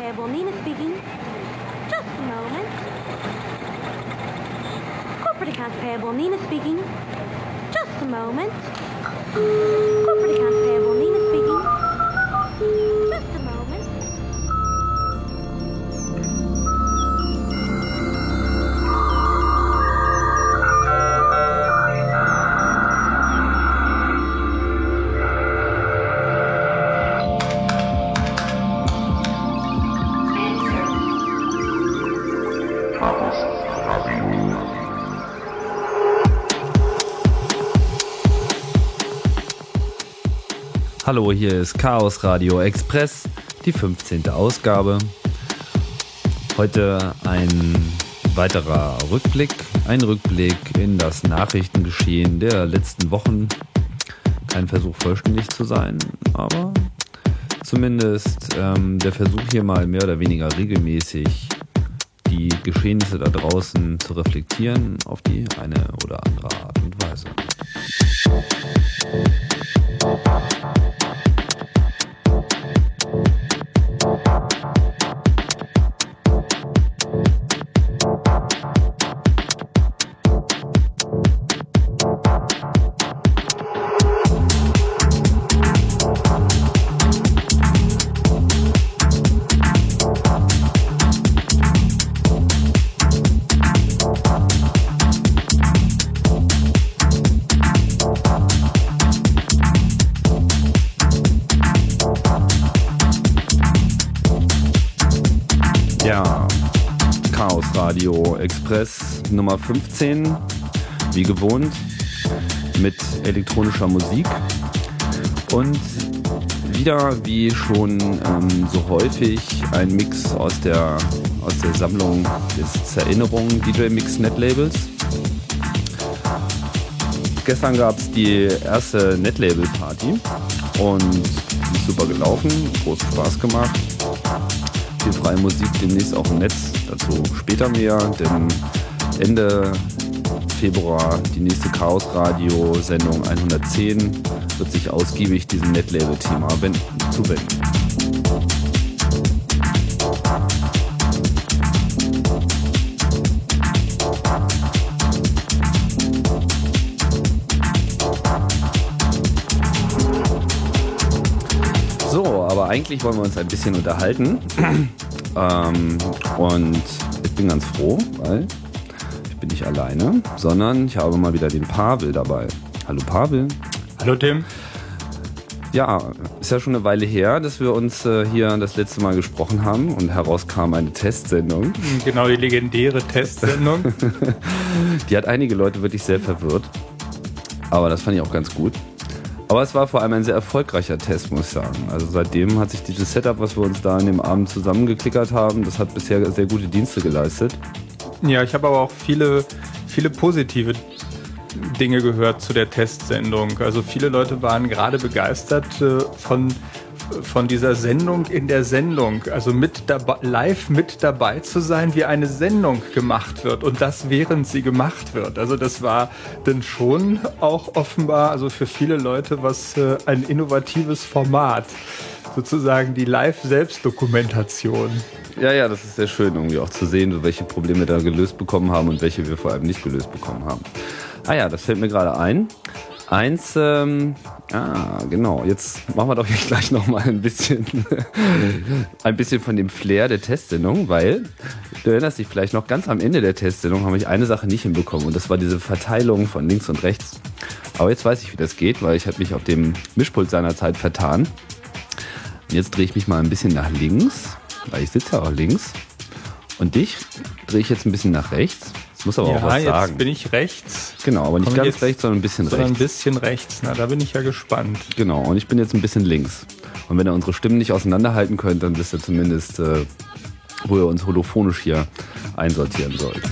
payable. Nina speaking. Just a moment. Corporate accounts payable. Nina speaking. Just a moment. Corporate accounts payable. Hallo, hier ist Chaos Radio Express, die 15. Ausgabe. Heute ein weiterer Rückblick, ein Rückblick in das Nachrichtengeschehen der letzten Wochen. Kein Versuch vollständig zu sein, aber zumindest ähm, der Versuch hier mal mehr oder weniger regelmäßig die Geschehnisse da draußen zu reflektieren auf die eine oder andere Art und Weise. Ja, Chaos Radio Express Nummer 15, wie gewohnt, mit elektronischer Musik. Und wieder wie schon ähm, so häufig ein Mix aus der, aus der Sammlung des Erinnerungen DJ Mix Netlabels. Gestern gab es die erste Netlabel Party und ist super gelaufen, großen Spaß gemacht viel freie Musik demnächst auch im Netz. Dazu später mehr, denn Ende Februar die nächste Chaos Radio Sendung 110 wird sich ausgiebig diesem Netlabel-Thema zuwenden. Eigentlich wollen wir uns ein bisschen unterhalten. ähm, und ich bin ganz froh, weil ich bin nicht alleine, sondern ich habe mal wieder den Pavel dabei. Hallo Pavel. Hallo Tim. Ja, ist ja schon eine Weile her, dass wir uns äh, hier das letzte Mal gesprochen haben und herauskam eine Testsendung. Genau, die legendäre Testsendung. die hat einige Leute wirklich sehr verwirrt. Aber das fand ich auch ganz gut. Aber es war vor allem ein sehr erfolgreicher Test, muss ich sagen. Also seitdem hat sich dieses Setup, was wir uns da in dem Abend zusammengeklickert haben, das hat bisher sehr gute Dienste geleistet. Ja, ich habe aber auch viele, viele positive Dinge gehört zu der Testsendung. Also viele Leute waren gerade begeistert äh, von, von dieser Sendung in der Sendung. Also mit dabei, live mit dabei zu sein, wie eine Sendung gemacht wird und das während sie gemacht wird. Also das war dann schon auch offenbar, also für viele Leute was äh, ein innovatives Format. Sozusagen die Live-Selbstdokumentation. Ja, ja, das ist sehr schön, irgendwie auch zu sehen, welche Probleme da gelöst bekommen haben und welche wir vor allem nicht gelöst bekommen haben. Ah ja, das fällt mir gerade ein. Eins, ähm, ah, genau, jetzt machen wir doch gleich nochmal ein bisschen, ein bisschen von dem Flair der Testsendung, weil, du erinnerst dich vielleicht noch, ganz am Ende der Testsendung habe ich eine Sache nicht hinbekommen und das war diese Verteilung von links und rechts. Aber jetzt weiß ich, wie das geht, weil ich habe mich auf dem Mischpult seinerzeit vertan. Und jetzt drehe ich mich mal ein bisschen nach links, weil ich sitze ja auch links. Und dich drehe ich jetzt ein bisschen nach rechts. Muss aber ja, auch was jetzt sagen. bin ich rechts. Genau, aber nicht Komm ganz jetzt- rechts, sondern ein bisschen Sondern ein rechts. bisschen rechts. Na, da bin ich ja gespannt. Genau, und ich bin jetzt ein bisschen links. Und wenn ihr unsere Stimmen nicht auseinanderhalten könnt, dann wisst ihr zumindest, äh, wo ihr uns holophonisch hier einsortieren sollt.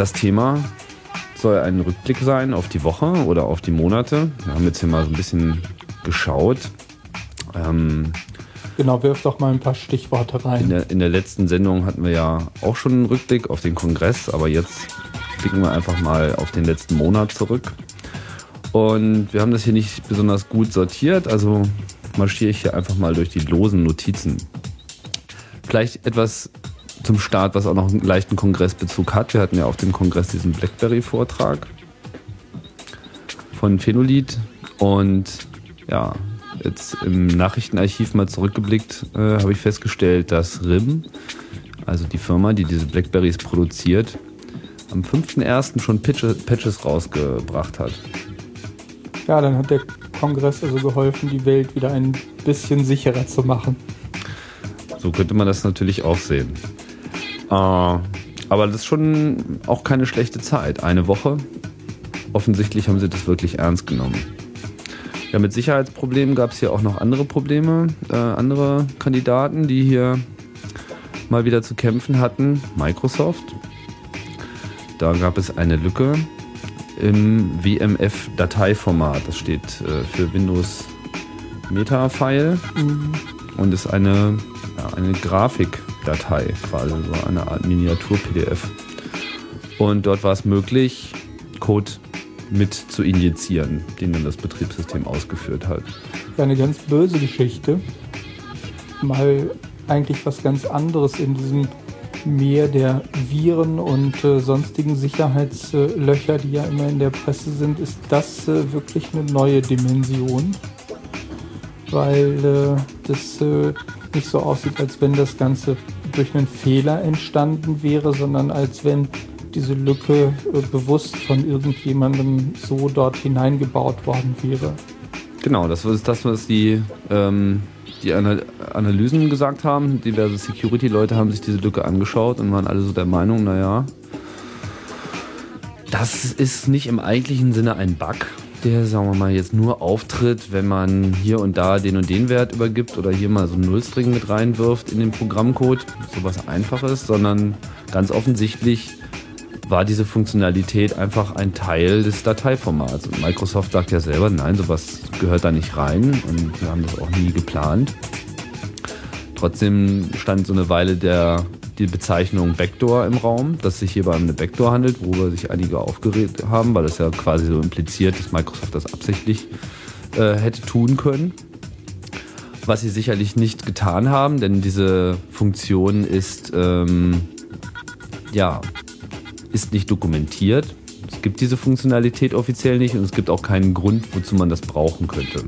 Das Thema soll ein Rückblick sein auf die Woche oder auf die Monate. Wir haben jetzt hier mal so ein bisschen geschaut. Ähm, Genau, wirf doch mal ein paar Stichworte rein. in, der, in der letzten Sendung hatten wir ja auch schon einen Rückblick auf den Kongress, aber jetzt blicken wir einfach mal auf den letzten Monat zurück. Und wir haben das hier nicht besonders gut sortiert, also marschiere ich hier einfach mal durch die losen Notizen. Vielleicht etwas zum Start, was auch noch einen leichten Kongressbezug hat. Wir hatten ja auf dem Kongress diesen BlackBerry-Vortrag von Phenolid und ja, jetzt im Nachrichtenarchiv mal zurückgeblickt, äh, habe ich festgestellt, dass RIM, also die Firma, die diese Blackberries produziert, am 5.1. schon Patches rausgebracht hat. Ja, dann hat der Kongress also geholfen, die Welt wieder ein bisschen sicherer zu machen. So könnte man das natürlich auch sehen. Äh, aber das ist schon auch keine schlechte Zeit. Eine Woche. Offensichtlich haben sie das wirklich ernst genommen. Ja, mit Sicherheitsproblemen gab es hier auch noch andere Probleme, äh, andere Kandidaten, die hier mal wieder zu kämpfen hatten. Microsoft. Da gab es eine Lücke im WMF-Dateiformat. Das steht äh, für Windows Meta-File und ist eine, ja, eine Grafikdatei, quasi so eine Art Miniatur-PDF. Und dort war es möglich, Code mit zu injizieren, den dann das Betriebssystem ausgeführt hat. Eine ganz böse Geschichte. Mal eigentlich was ganz anderes in diesem Meer der Viren und äh, sonstigen Sicherheitslöcher, die ja immer in der Presse sind, ist das äh, wirklich eine neue Dimension. Weil äh, das äh, nicht so aussieht, als wenn das Ganze durch einen Fehler entstanden wäre, sondern als wenn diese Lücke äh, bewusst von irgendjemandem so dort hineingebaut worden wäre. Genau, das ist das, was die, ähm, die Ana- Analysen gesagt haben. Diverse Security-Leute haben sich diese Lücke angeschaut und waren alle so der Meinung, naja, das ist nicht im eigentlichen Sinne ein Bug, der, sagen wir mal, jetzt nur auftritt, wenn man hier und da den und den Wert übergibt oder hier mal so einen Nullstring mit reinwirft in den Programmcode, sowas Einfaches, sondern ganz offensichtlich war diese Funktionalität einfach ein Teil des Dateiformats. Und Microsoft sagt ja selber, nein, sowas gehört da nicht rein und wir haben das auch nie geplant. Trotzdem stand so eine Weile der, die Bezeichnung Backdoor im Raum, dass sich hierbei um eine Backdoor handelt, worüber sich einige aufgeregt haben, weil das ja quasi so impliziert, dass Microsoft das absichtlich äh, hätte tun können. Was sie sicherlich nicht getan haben, denn diese Funktion ist ähm, ja ist nicht dokumentiert. Es gibt diese Funktionalität offiziell nicht und es gibt auch keinen Grund, wozu man das brauchen könnte.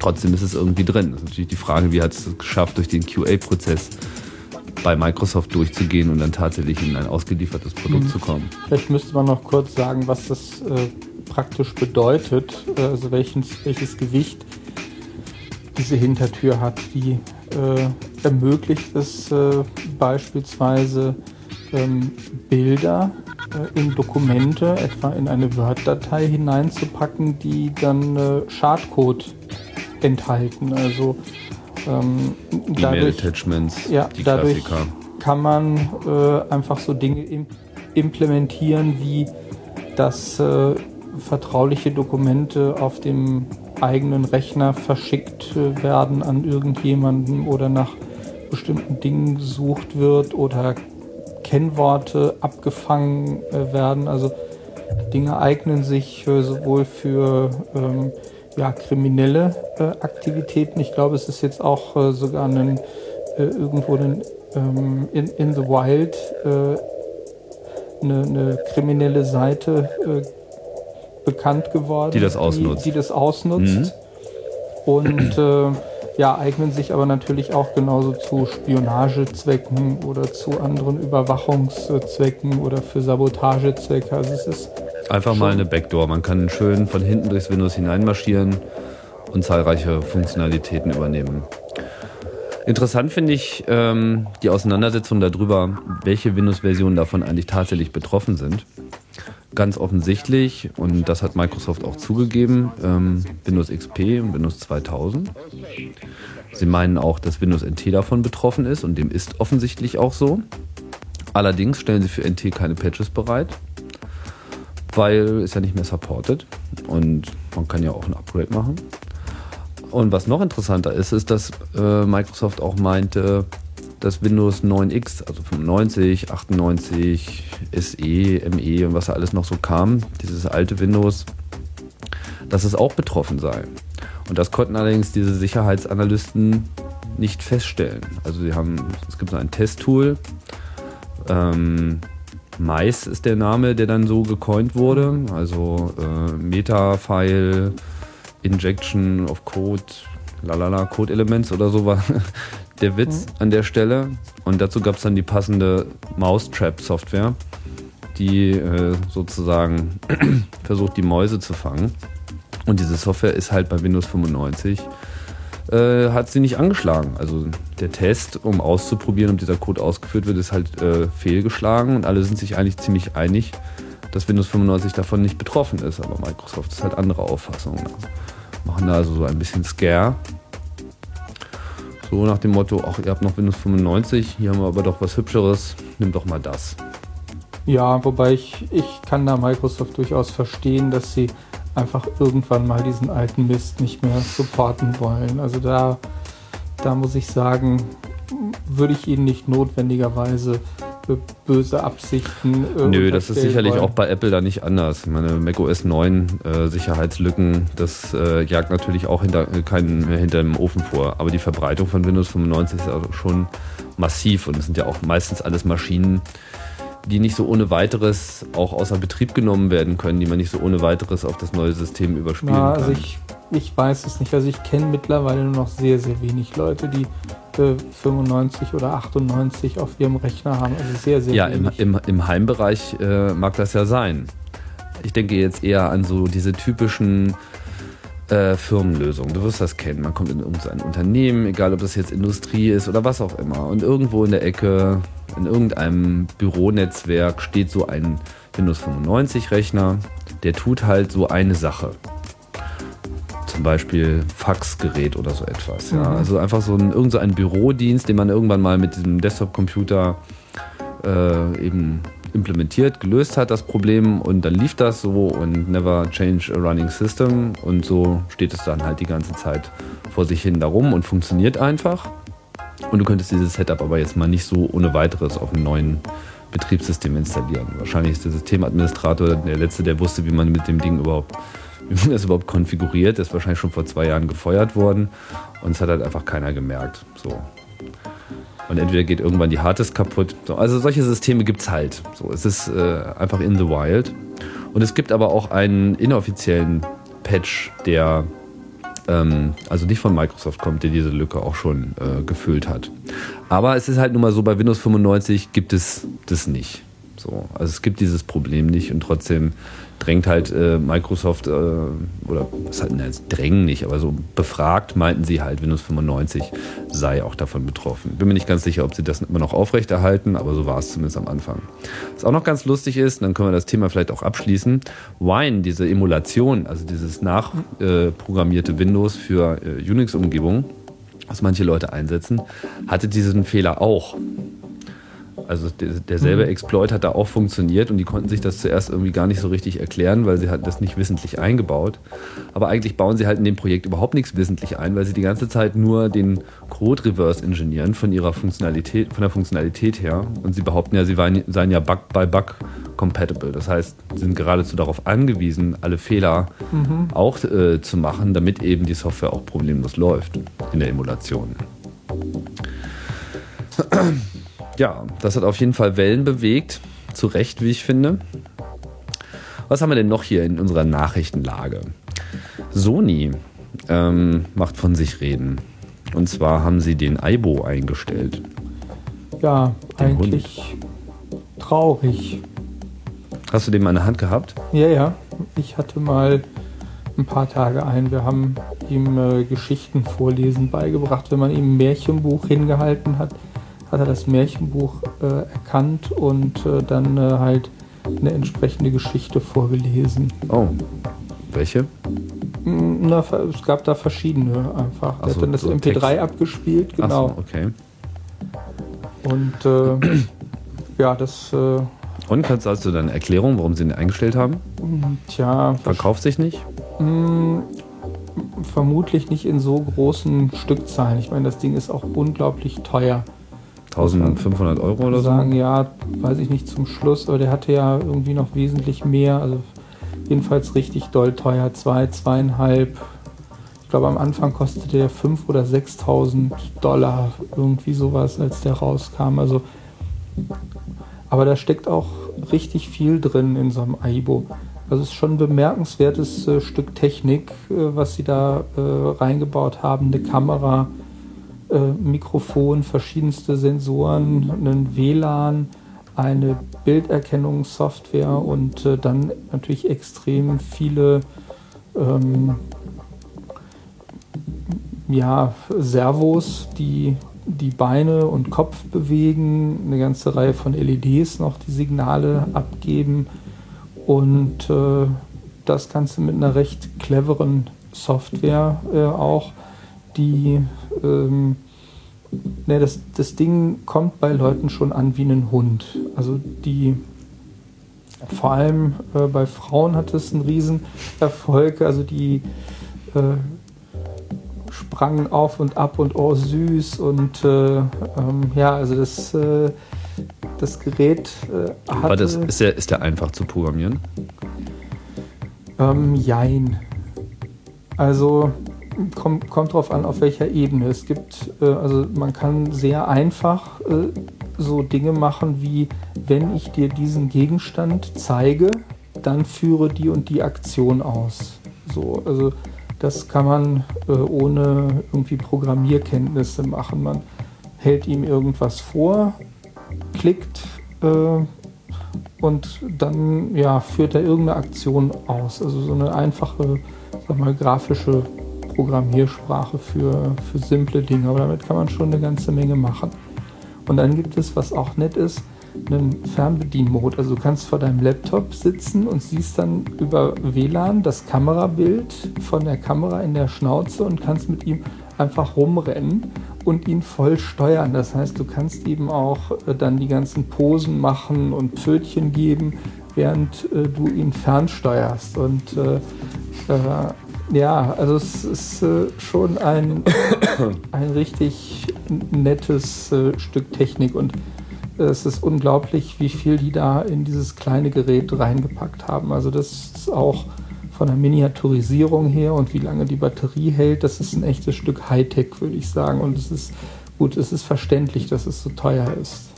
Trotzdem ist es irgendwie drin. Das ist natürlich die Frage, wie hat es es geschafft, durch den QA-Prozess bei Microsoft durchzugehen und dann tatsächlich in ein ausgeliefertes Produkt Mhm. zu kommen. Vielleicht müsste man noch kurz sagen, was das äh, praktisch bedeutet, äh, also welches, welches Gewicht diese Hintertür hat. Die äh, ermöglicht es äh, beispielsweise ähm, Bilder äh, in Dokumente, etwa in eine Word-Datei hineinzupacken, die dann äh, Schadcode enthalten. Also ähm, dadurch, E-Mail-Attachments, ja, die dadurch Klassiker. kann man äh, einfach so Dinge im, implementieren, wie dass äh, vertrauliche Dokumente auf dem eigenen Rechner verschickt äh, werden an irgendjemanden oder nach bestimmten Dingen gesucht wird oder Kennworte abgefangen äh, werden. Also Dinge eignen sich äh, sowohl für ähm, ja, kriminelle äh, Aktivitäten. Ich glaube, es ist jetzt auch äh, sogar einen, äh, irgendwo einen, ähm, in, in the Wild eine, eine kriminelle Seite bekannt geworden, Die das ausnutzt. Die, die das ausnutzt. Mhm. Und äh, ja, eignen sich aber natürlich auch genauso zu Spionagezwecken oder zu anderen Überwachungszwecken oder für Sabotagezwecke. Also es ist Einfach mal eine Backdoor. Man kann schön von hinten durchs Windows hineinmarschieren und zahlreiche Funktionalitäten übernehmen. Interessant finde ich ähm, die Auseinandersetzung darüber, welche Windows-Versionen davon eigentlich tatsächlich betroffen sind. Ganz offensichtlich, und das hat Microsoft auch zugegeben, ähm, Windows XP und Windows 2000. Sie meinen auch, dass Windows NT davon betroffen ist und dem ist offensichtlich auch so. Allerdings stellen sie für NT keine Patches bereit. Weil ist ja nicht mehr supported und man kann ja auch ein Upgrade machen. Und was noch interessanter ist, ist, dass äh, Microsoft auch meinte, dass Windows 9X, also 95, 98, SE, ME und was da alles noch so kam, dieses alte Windows, dass es auch betroffen sei. Und das konnten allerdings diese Sicherheitsanalysten nicht feststellen. Also sie haben, es gibt so ein Testtool, ähm, Mice ist der Name, der dann so gecoint wurde. Also äh, Meta-File, Injection of Code, lalala, Code-Elements oder so war der Witz mhm. an der Stelle. Und dazu gab es dann die passende Mousetrap-Software, die äh, sozusagen versucht, die Mäuse zu fangen. Und diese Software ist halt bei Windows 95 äh, hat sie nicht angeschlagen. Also der Test, um auszuprobieren, ob dieser Code ausgeführt wird, ist halt äh, fehlgeschlagen und alle sind sich eigentlich ziemlich einig, dass Windows 95 davon nicht betroffen ist. Aber Microsoft ist halt andere Auffassung. Machen da also so ein bisschen Scare. So nach dem Motto, ach, ihr habt noch Windows 95, hier haben wir aber doch was Hübscheres, nimm doch mal das. Ja, wobei ich, ich kann da Microsoft durchaus verstehen, dass sie einfach irgendwann mal diesen alten Mist nicht mehr supporten wollen. Also da, da muss ich sagen, würde ich ihnen nicht notwendigerweise böse Absichten. Nö, das ist sicherlich wollen. auch bei Apple da nicht anders. Ich meine, macOS 9 äh, Sicherheitslücken, das äh, jagt natürlich auch hinter, äh, keinen mehr hinter dem Ofen vor. Aber die Verbreitung von Windows 95 ist also schon massiv und es sind ja auch meistens alles Maschinen, die nicht so ohne weiteres auch außer Betrieb genommen werden können, die man nicht so ohne weiteres auf das neue System überspielen Na, also kann. Also ich, ich weiß es nicht. Also ich kenne mittlerweile nur noch sehr, sehr wenig Leute, die äh, 95 oder 98 auf ihrem Rechner haben. Also sehr, sehr ja, wenig. Ja, im, im, im Heimbereich äh, mag das ja sein. Ich denke jetzt eher an so diese typischen äh, Firmenlösungen. Du wirst das kennen. Man kommt in irgendein Unternehmen, egal ob das jetzt Industrie ist oder was auch immer. Und irgendwo in der Ecke in irgendeinem Büronetzwerk steht so ein Windows 95 Rechner, der tut halt so eine Sache. Zum Beispiel Faxgerät oder so etwas. Ja. Mhm. Also einfach so ein, irgend so ein Bürodienst, den man irgendwann mal mit diesem Desktop-Computer äh, eben implementiert, gelöst hat, das Problem und dann lief das so und never change a running system und so steht es dann halt die ganze Zeit vor sich hin darum und funktioniert einfach. Und du könntest dieses Setup aber jetzt mal nicht so ohne weiteres auf einem neuen Betriebssystem installieren. Wahrscheinlich ist der Systemadministrator der Letzte, der wusste, wie man mit dem Ding überhaupt, wie man das überhaupt konfiguriert. Der ist wahrscheinlich schon vor zwei Jahren gefeuert worden und es hat halt einfach keiner gemerkt. So. Und entweder geht irgendwann die Harddisk kaputt. So, also solche Systeme gibt es halt. So, es ist äh, einfach in the wild. Und es gibt aber auch einen inoffiziellen Patch, der ähm, also nicht von Microsoft kommt, der diese Lücke auch schon äh, gefüllt hat. Aber es ist halt nun mal so, bei Windows 95 gibt es das nicht. So, also es gibt dieses Problem nicht und trotzdem drängt halt äh, Microsoft, äh, oder was halt, ne, drängen nicht, aber so befragt meinten sie halt, Windows 95 sei auch davon betroffen. Bin mir nicht ganz sicher, ob sie das immer noch aufrechterhalten, aber so war es zumindest am Anfang. Was auch noch ganz lustig ist, dann können wir das Thema vielleicht auch abschließen, Wine, diese Emulation, also dieses nachprogrammierte äh, Windows für äh, Unix-Umgebungen, was manche Leute einsetzen, hatte diesen Fehler auch. Also derselbe mhm. Exploit hat da auch funktioniert und die konnten sich das zuerst irgendwie gar nicht so richtig erklären, weil sie hatten das nicht wissentlich eingebaut. Aber eigentlich bauen sie halt in dem Projekt überhaupt nichts wissentlich ein, weil sie die ganze Zeit nur den Code reverse engineeren von ihrer Funktionalität, von der Funktionalität her. Und sie behaupten ja, sie seien ja Bug by Bug compatible. Das heißt, sie sind geradezu darauf angewiesen, alle Fehler mhm. auch äh, zu machen, damit eben die Software auch problemlos läuft in der Emulation ja, das hat auf jeden Fall Wellen bewegt. Zu Recht, wie ich finde. Was haben wir denn noch hier in unserer Nachrichtenlage? Sony ähm, macht von sich reden. Und zwar haben sie den Aibo eingestellt. Ja, den eigentlich Hund. traurig. Hast du den mal in der Hand gehabt? Ja, ja. Ich hatte mal ein paar Tage ein. Wir haben ihm äh, Geschichten vorlesen beigebracht, wenn man ihm ein Märchenbuch hingehalten hat hat er das Märchenbuch äh, erkannt und äh, dann äh, halt eine entsprechende Geschichte vorgelesen. Oh, welche? Hm, na, es gab da verschiedene einfach. Er hat dann das so MP3 Text. abgespielt, genau. So, okay. Und äh, ja, das. Äh, und kannst du also eine Erklärung, warum sie ihn eingestellt haben? Tja, Verkauft sich nicht? mh, vermutlich nicht in so großen Stückzahlen. Ich meine, das Ding ist auch unglaublich teuer. 1500 Euro oder so? sagen, ja, weiß ich nicht zum Schluss, aber der hatte ja irgendwie noch wesentlich mehr. Also jedenfalls richtig doll teuer. Zwei, zweieinhalb. Ich glaube, am Anfang kostete der 5.000 oder 6.000 Dollar. Irgendwie sowas, als der rauskam. Also, aber da steckt auch richtig viel drin in so einem Aibo. Also es ist schon ein bemerkenswertes äh, Stück Technik, äh, was sie da äh, reingebaut haben. Eine Kamera, äh, Mikrofon, verschiedenste Sensoren, einen WLAN, eine Bilderkennungssoftware und äh, dann natürlich extrem viele ähm, ja, Servos, die die Beine und Kopf bewegen, eine ganze Reihe von LEDs noch, die Signale abgeben und äh, das Ganze mit einer recht cleveren Software äh, auch, die ähm, ne, das, das Ding kommt bei Leuten schon an wie ein Hund. Also die vor allem äh, bei Frauen hat es einen Riesenerfolg. Also die äh, sprangen auf und ab und oh süß und äh, ähm, ja, also das, äh, das Gerät äh, Aber hatte das ist der, ist der einfach zu programmieren? ähm, Jein. Also kommt, kommt drauf an, auf welcher Ebene. Es gibt, äh, also man kann sehr einfach äh, so Dinge machen wie, wenn ich dir diesen Gegenstand zeige, dann führe die und die Aktion aus. So, also das kann man äh, ohne irgendwie Programmierkenntnisse machen. Man hält ihm irgendwas vor, klickt äh, und dann ja, führt er irgendeine Aktion aus. Also so eine einfache, sag mal, grafische Programmiersprache für, für simple Dinge. Aber damit kann man schon eine ganze Menge machen. Und dann gibt es, was auch nett ist, einen Fernbedienmode. Also du kannst vor deinem Laptop sitzen und siehst dann über WLAN das Kamerabild von der Kamera in der Schnauze und kannst mit ihm einfach rumrennen und ihn voll steuern. Das heißt, du kannst eben auch äh, dann die ganzen Posen machen und Pfötchen geben, während äh, du ihn fernsteuerst. Und äh, äh, ja, also es ist äh, schon ein, ein richtig nettes äh, Stück Technik und es ist unglaublich, wie viel die da in dieses kleine Gerät reingepackt haben. Also das ist auch von der Miniaturisierung her und wie lange die Batterie hält, das ist ein echtes Stück Hightech, würde ich sagen. Und es ist gut, es ist verständlich, dass es so teuer ist.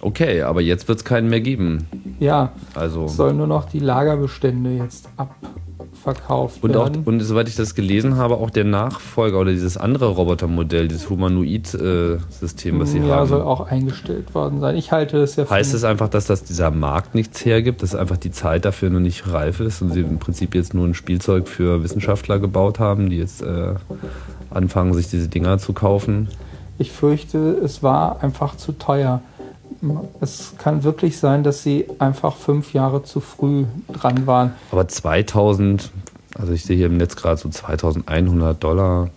Okay, aber jetzt wird es keinen mehr geben. Ja, Also. es sollen nur noch die Lagerbestände jetzt abverkauft Und, auch, werden. und soweit ich das gelesen habe, auch der Nachfolger oder dieses andere Robotermodell, dieses Humanoid-System, was sie ja, haben. soll auch eingestellt worden sein. Ich halte es ja für Heißt es einfach, dass das dieser Markt nichts hergibt, dass einfach die Zeit dafür noch nicht reif ist und sie im Prinzip jetzt nur ein Spielzeug für Wissenschaftler gebaut haben, die jetzt äh, anfangen, sich diese Dinger zu kaufen? Ich fürchte, es war einfach zu teuer. Es kann wirklich sein, dass sie einfach fünf Jahre zu früh dran waren. Aber 2000, also ich sehe hier im Netz gerade so 2100 Dollar,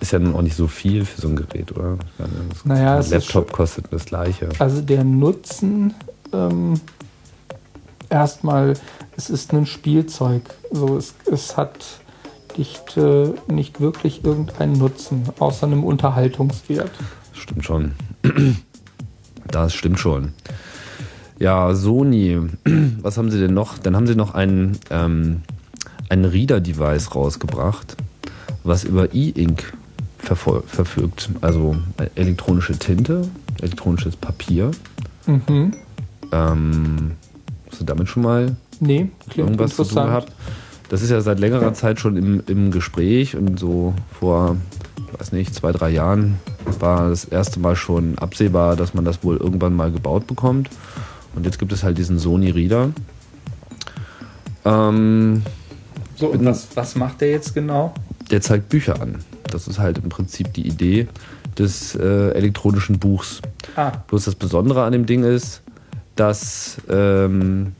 ist ja nun auch nicht so viel für so ein Gerät, oder? Das- Naja, ein Laptop kostet das gleiche. Also der Nutzen ähm, erstmal, es ist ein Spielzeug. So, es, es hat nicht, äh, nicht wirklich irgendeinen Nutzen, außer einem Unterhaltungswert. Stimmt schon. Das stimmt schon. Ja, Sony, was haben sie denn noch? Dann haben sie noch ein, ähm, ein Reader-Device rausgebracht, was über E-Ink verfügt. Also äh, elektronische Tinte, elektronisches Papier. Mhm. Ähm, hast du damit schon mal Nee, irgendwas zu tun gehabt? Das ist ja seit längerer Zeit schon im, im Gespräch und so vor, ich weiß nicht, zwei, drei Jahren war das erste Mal schon absehbar, dass man das wohl irgendwann mal gebaut bekommt. Und jetzt gibt es halt diesen Sony Reader. Ähm, So, und was, was macht der jetzt genau? der zeigt Bücher an. Das ist halt im Prinzip die Idee des äh, elektronischen Buchs. Ah, Bloß das Besondere an dem Ding ist, dass ähm,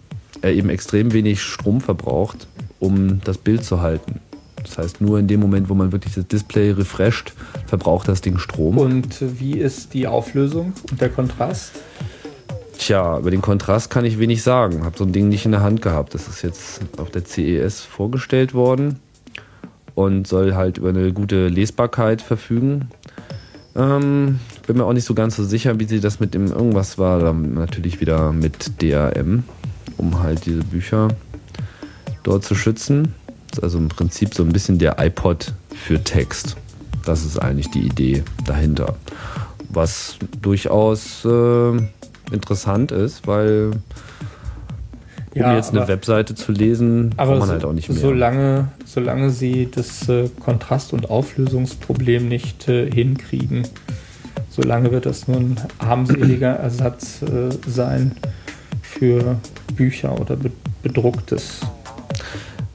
er eben extrem wenig Strom verbraucht, um das Bild zu halten. Das heißt, nur in dem Moment, wo man wirklich das Display refresht, verbraucht das Ding Strom. und wie ist die Auflösung und der Kontrast? Tja, über den Kontrast kann ich wenig sagen. Hab so ein Ding nicht in der Hand gehabt. Das ist jetzt auf der CES vorgestellt worden und soll halt über eine gute Lesbarkeit verfügen. Ähm, bin mir auch nicht so ganz so sicher, wie sie das mit dem irgendwas war. Dann natürlich wieder mit DRM, um halt diese Bücher dort zu schützen. Ist also im Prinzip so ein bisschen der iPod für Text. Das ist eigentlich die Idee dahinter. Was durchaus äh, interessant ist, weil um Ja, jetzt eine aber- Webseite zu lesen, Aber braucht man so, halt auch nicht mehr. Solange, solange sie das äh, Kontrast- und Auflösungsproblem nicht äh, hinkriegen, solange wird das nur ein armseliger Ersatz äh, sein für Bücher oder be bedrucktes.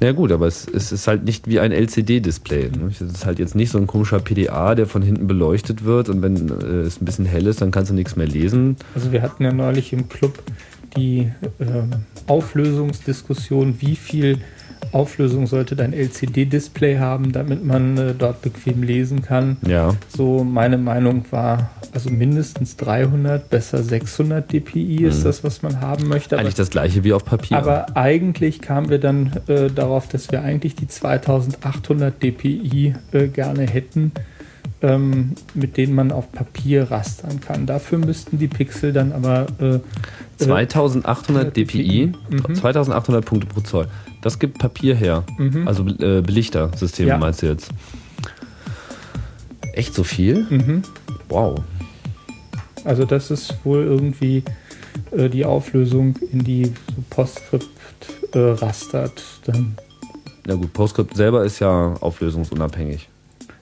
Ja gut, aber es, es ist halt nicht wie ein LCD-Display. Ne? Es ist halt jetzt nicht so ein komischer PDA, der von hinten beleuchtet wird und wenn äh, es ein bisschen hell ist, dann kannst du nichts mehr lesen. Also wir hatten ja neulich im Club die ähm, Auflösungsdiskussion, wie viel Auflösung sollte dein LCD-Display haben, damit man äh, dort bequem lesen kann. Ja, So meine Meinung war, also mindestens 300, besser 600 dpi ist Mhm. das, was man haben möchte. Aber, eigentlich das gleiche wie auf Papier. aber eigentlich kamen wir dann äh, darauf, dass wir eigentlich die 2800 dpi äh, gerne hätten, ähm, mit denen man auf Papier rastern kann. Dafür müssten die Pixel dann aber äh, 2800 dpi, Mhm. 2800 Punkte pro Zoll. Das gibt Papier her. Mhm. Also äh, Belichtersysteme Ja. meinst du jetzt? Echt so viel? mhm. Wow. Also das ist wohl irgendwie äh, die Auflösung in die so Postscript äh, rastert. Dann Na gut, PostScript selber ist ja auflösungsunabhängig.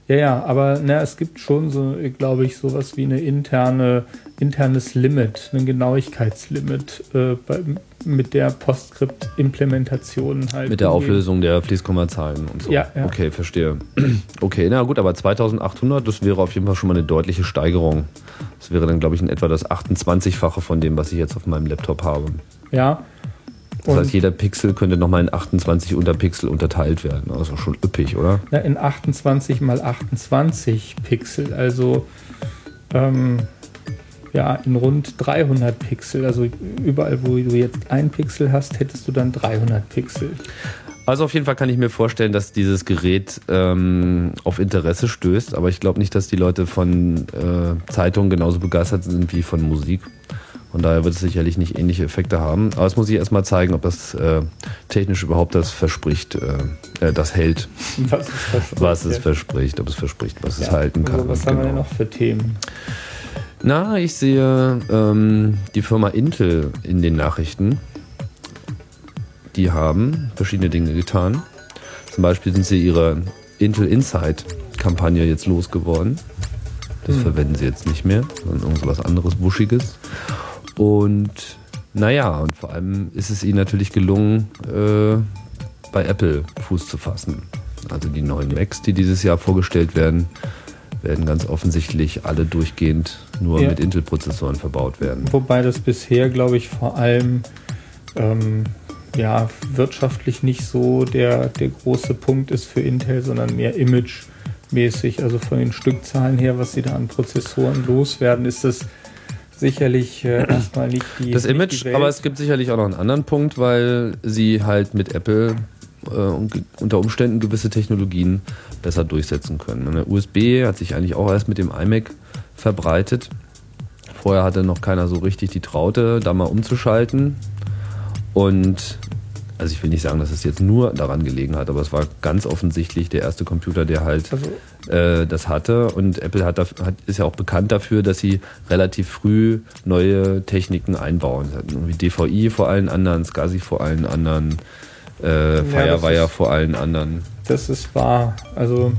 Ja, ja, aber na, es gibt schon so, glaube ich, sowas wie eine interne, internes Limit, ein Genauigkeitslimit äh, bei, mit der Postscript-Implementation halt. Mit der. Auflösung der Fließkommazahlen und so. Ja, ja. Okay, verstehe. Okay, na gut, aber 2800, das wäre auf jeden Fall schon mal eine deutliche Steigerung. Das wäre dann, glaube ich, in etwa das 28-fache von dem, was ich jetzt auf meinem Laptop habe. Ja. Das Und heißt, jeder Pixel könnte nochmal in 28 Unterpixel unterteilt werden. Also schon üppig, oder? na, in 28 mal 28 Pixel, also ähm, ja, in rund 300 Pixel. Also überall, wo du jetzt ein Pixel hast, hättest du dann 300 Pixel. Also auf jeden Fall kann ich mir vorstellen, dass dieses Gerät ähm, auf Interesse stößt, aber ich glaube nicht, dass die Leute von äh, Zeitungen genauso begeistert sind wie von Musik. Von daher wird es sicherlich nicht ähnliche Effekte haben. Aber es muss ich erstmal zeigen, ob das äh, technisch überhaupt das verspricht, äh, äh, das hält, Was ist das? was es verspricht, ob es verspricht, was es Ja, halten kann. Also was haben wir denn Genau. noch für Themen? Na, ich sehe ähm, die Firma Intel in den Nachrichten. Die haben verschiedene Dinge getan. Zum Beispiel sind sie ihre Intel Insight Kampagne jetzt losgeworden. Das Hm. verwenden sie jetzt nicht mehr, sondern irgend so was anderes Wuschiges. Und naja, und vor allem ist es ihnen natürlich gelungen, äh, bei Apple Fuß zu fassen. Also die neuen Macs, die dieses Jahr vorgestellt werden, werden ganz offensichtlich alle durchgehend nur Ja. mit Intel-Prozessoren verbaut werden. Wobei das bisher, glaube ich, vor allem ähm, ja, wirtschaftlich nicht so der, der große Punkt ist für Intel, sondern mehr imagemäßig. Also von den Stückzahlen her, was sie da an Prozessoren loswerden, ist das sicherlich äh, erstmal nicht die. Das Image, die aber es gibt sicherlich auch noch einen anderen Punkt, weil sie halt mit Apple äh, un- unter Umständen gewisse Technologien besser durchsetzen können. Eine USB hat sich eigentlich auch erst mit dem iMac verbreitet. Vorher hatte noch keiner so richtig die Traute, da mal umzuschalten. Und also ich will nicht sagen, dass es jetzt nur daran gelegen hat, aber es war ganz offensichtlich der erste Computer, der halt Also, äh, das hatte. Und Apple hat, hat, ist ja auch bekannt dafür, dass sie relativ früh neue Techniken einbauen. Irgendwie DVI vor allen anderen, SCSI vor allen anderen, äh, das Firewire ist- vor allen anderen. das ist wahr. Also,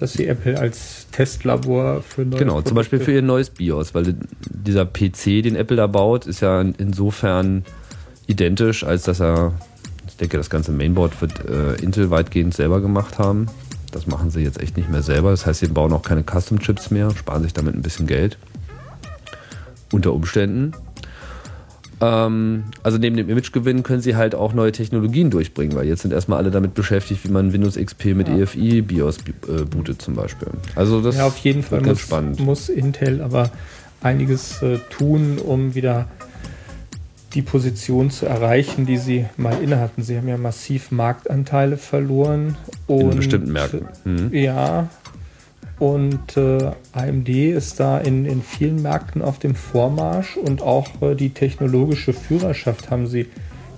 dass sie Apple als Testlabor für neue Genau, zum Beispiel Produkte- für ihr neues BIOS, weil dieser PC, den Apple da baut, ist ja insofern identisch, als dass er, ich denke, das ganze Mainboard wird äh, Intel weitgehend selber gemacht haben. Das machen sie jetzt echt nicht mehr selber. Das heißt, sie bauen auch keine Custom-Chips mehr, sparen sich damit ein bisschen Geld. Unter Umständen. Ähm, also neben dem Imagegewinn können sie halt auch neue Technologien durchbringen, weil jetzt sind erstmal alle damit beschäftigt, wie man Windows XP mit Ja. EFI BIOS äh, bootet zum Beispiel. Also das Ja, auf jeden Fall ganz muss, spannend. muss Intel aber einiges äh, tun, um wieder die Position zu erreichen, die sie mal inne hatten. Sie haben ja massiv Marktanteile verloren. In bestimmten Märkten. Mhm. Ja. Und äh, AMD ist da in, in vielen Märkten auf dem Vormarsch und auch äh, die technologische Führerschaft haben sie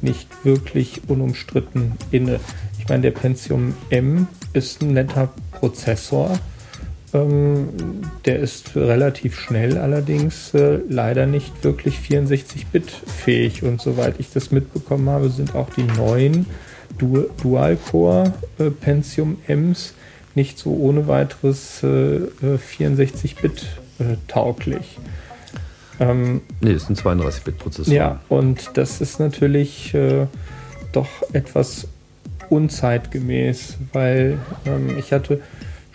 nicht wirklich unumstritten inne. Ich meine, der Pentium M ist ein netter Prozessor. Ähm, der ist relativ schnell, allerdings äh, leider nicht wirklich 64-Bit fähig. Und soweit ich das mitbekommen habe, sind auch die neuen du Dual-Core äh, Pentium Ms nicht so ohne weiteres äh, 64-Bit äh, äh, tauglich. Ähm, nee, ist ein 32-Bit-Prozessor. Ja, und das ist natürlich äh, doch etwas unzeitgemäß, weil ähm, ich hatte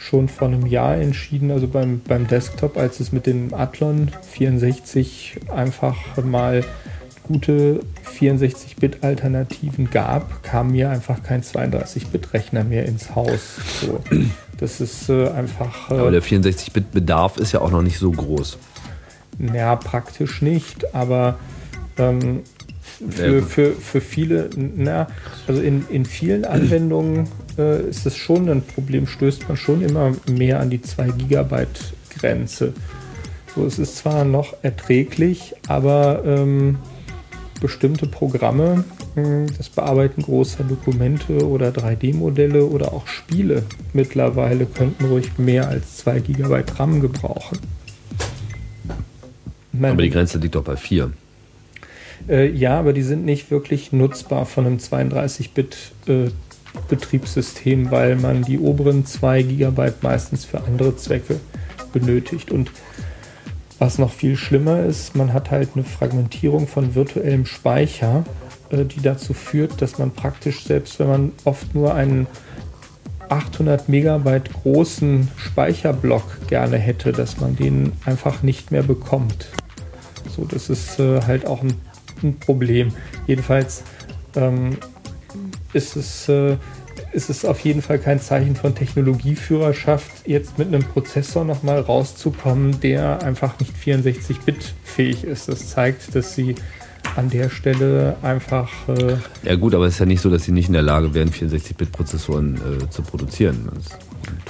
schon vor einem Jahr entschieden, also beim, beim Desktop, als es mit dem Athlon 64 einfach mal gute 64-Bit-Alternativen gab, kam mir einfach kein 32-Bit-Rechner mehr ins Haus. So, das ist äh, einfach. Äh, aber der 64-Bit-Bedarf ist ja auch noch nicht so groß. Ja, praktisch nicht, aber ähm, für, für, für viele, na, also in, in vielen Anwendungen äh, ist es schon ein Problem, stößt man schon immer mehr an die 2 Gigabyte Grenze. So, es ist zwar noch erträglich, aber ähm, bestimmte Programme, hm, das Bearbeiten großer Dokumente oder 3D-Modelle oder auch Spiele mittlerweile könnten ruhig mehr als 2 GB RAM gebrauchen. aber die Grenze liegt doch bei 4. Äh, ja, aber die sind nicht wirklich nutzbar von einem 32-Bit-Betriebssystem, äh, weil man die oberen 2 GB meistens für andere Zwecke benötigt. Und was noch viel schlimmer ist, man hat halt eine Fragmentierung von virtuellem Speicher, äh, die dazu führt, dass man praktisch, selbst wenn man oft nur einen 800 Megabyte großen Speicherblock gerne hätte, dass man den einfach nicht mehr bekommt. So, das ist äh, halt auch ein, ein, Problem. Jedenfalls ähm, ist es äh, ist es auf jeden Fall kein Zeichen von Technologieführerschaft, jetzt mit einem Prozessor nochmal rauszukommen, der einfach nicht 64-Bit fähig ist. Das zeigt, dass sie an der Stelle einfach. Äh ja, gut, aber es ist ja nicht so, dass sie nicht in der Lage wären, 64-Bit-Prozessoren äh, zu produzieren. Das tun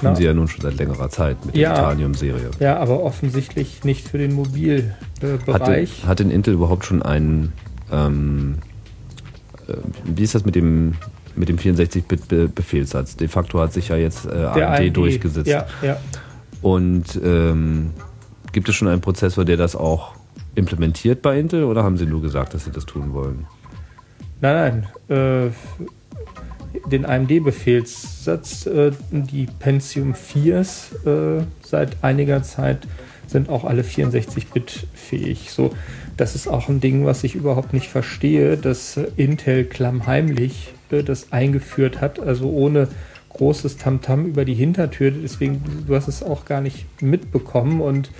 Na, sie ja nun schon seit längerer Zeit mit der ja, Titanium-Serie. Ja, aber offensichtlich nicht für den Mobilbereich. Äh, hat, hat denn Intel überhaupt schon einen. Ähm, äh, wie ist das mit dem mit dem 64-Bit-Befehlssatz. De facto hat sich ja jetzt äh, AMD, AMD, durchgesetzt. Ja, ja. Und ähm, gibt es schon einen Prozessor, der das auch implementiert bei Intel oder haben sie nur gesagt, dass sie das tun wollen? Nein, nein. Äh, den AMD-Befehlssatz, äh, die Pentium 4s äh, seit einiger Zeit sind auch alle 64-Bit fähig. So, das ist auch ein Ding, was ich überhaupt nicht verstehe, dass Intel klammheimlich äh, das eingeführt hat, also ohne großes Tamtam -Tam über die Hintertür. Deswegen, du hast es auch gar nicht mitbekommen und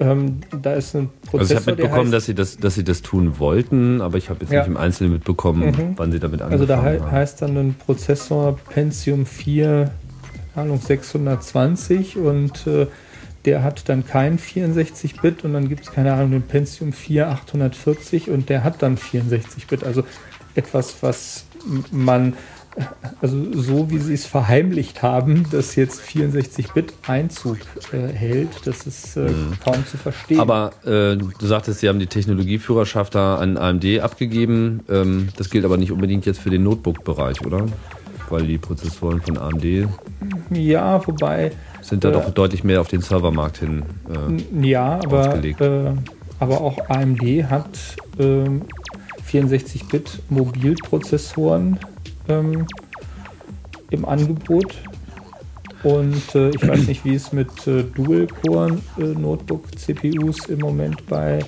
ähm, da ist ein Prozessor, Also ich habe mitbekommen, dass sie das, dass sie das tun wollten, aber ich habe jetzt ja. nicht im Einzelnen mitbekommen, mhm. wann sie damit angefangen haben. Also da he heißt dann ein Prozessor Pentium 4, Ahnung 620 und äh, der hat dann kein 64-Bit und dann gibt es keine Ahnung den Pentium 4 840 und der hat dann 64-Bit. Also etwas, was man, also so wie sie es verheimlicht haben, dass jetzt 64-Bit Einzug äh, hält, das ist äh, mhm. kaum zu verstehen. Aber äh, du sagtest, sie haben die Technologieführerschaft da an AMD abgegeben. Ähm, das gilt aber nicht unbedingt jetzt für den Notebook-Bereich, oder? Weil die Prozessoren von AMD. Ja, wobei. Sind da doch äh, deutlich mehr auf den Servermarkt hin. Äh, ja, aber, äh, aber auch AMD hat ähm, 64-Bit Mobilprozessoren ähm, im Angebot. Und äh, ich weiß nicht, wie es mit äh, Dual-Core-Notebook-CPUs im Moment bei,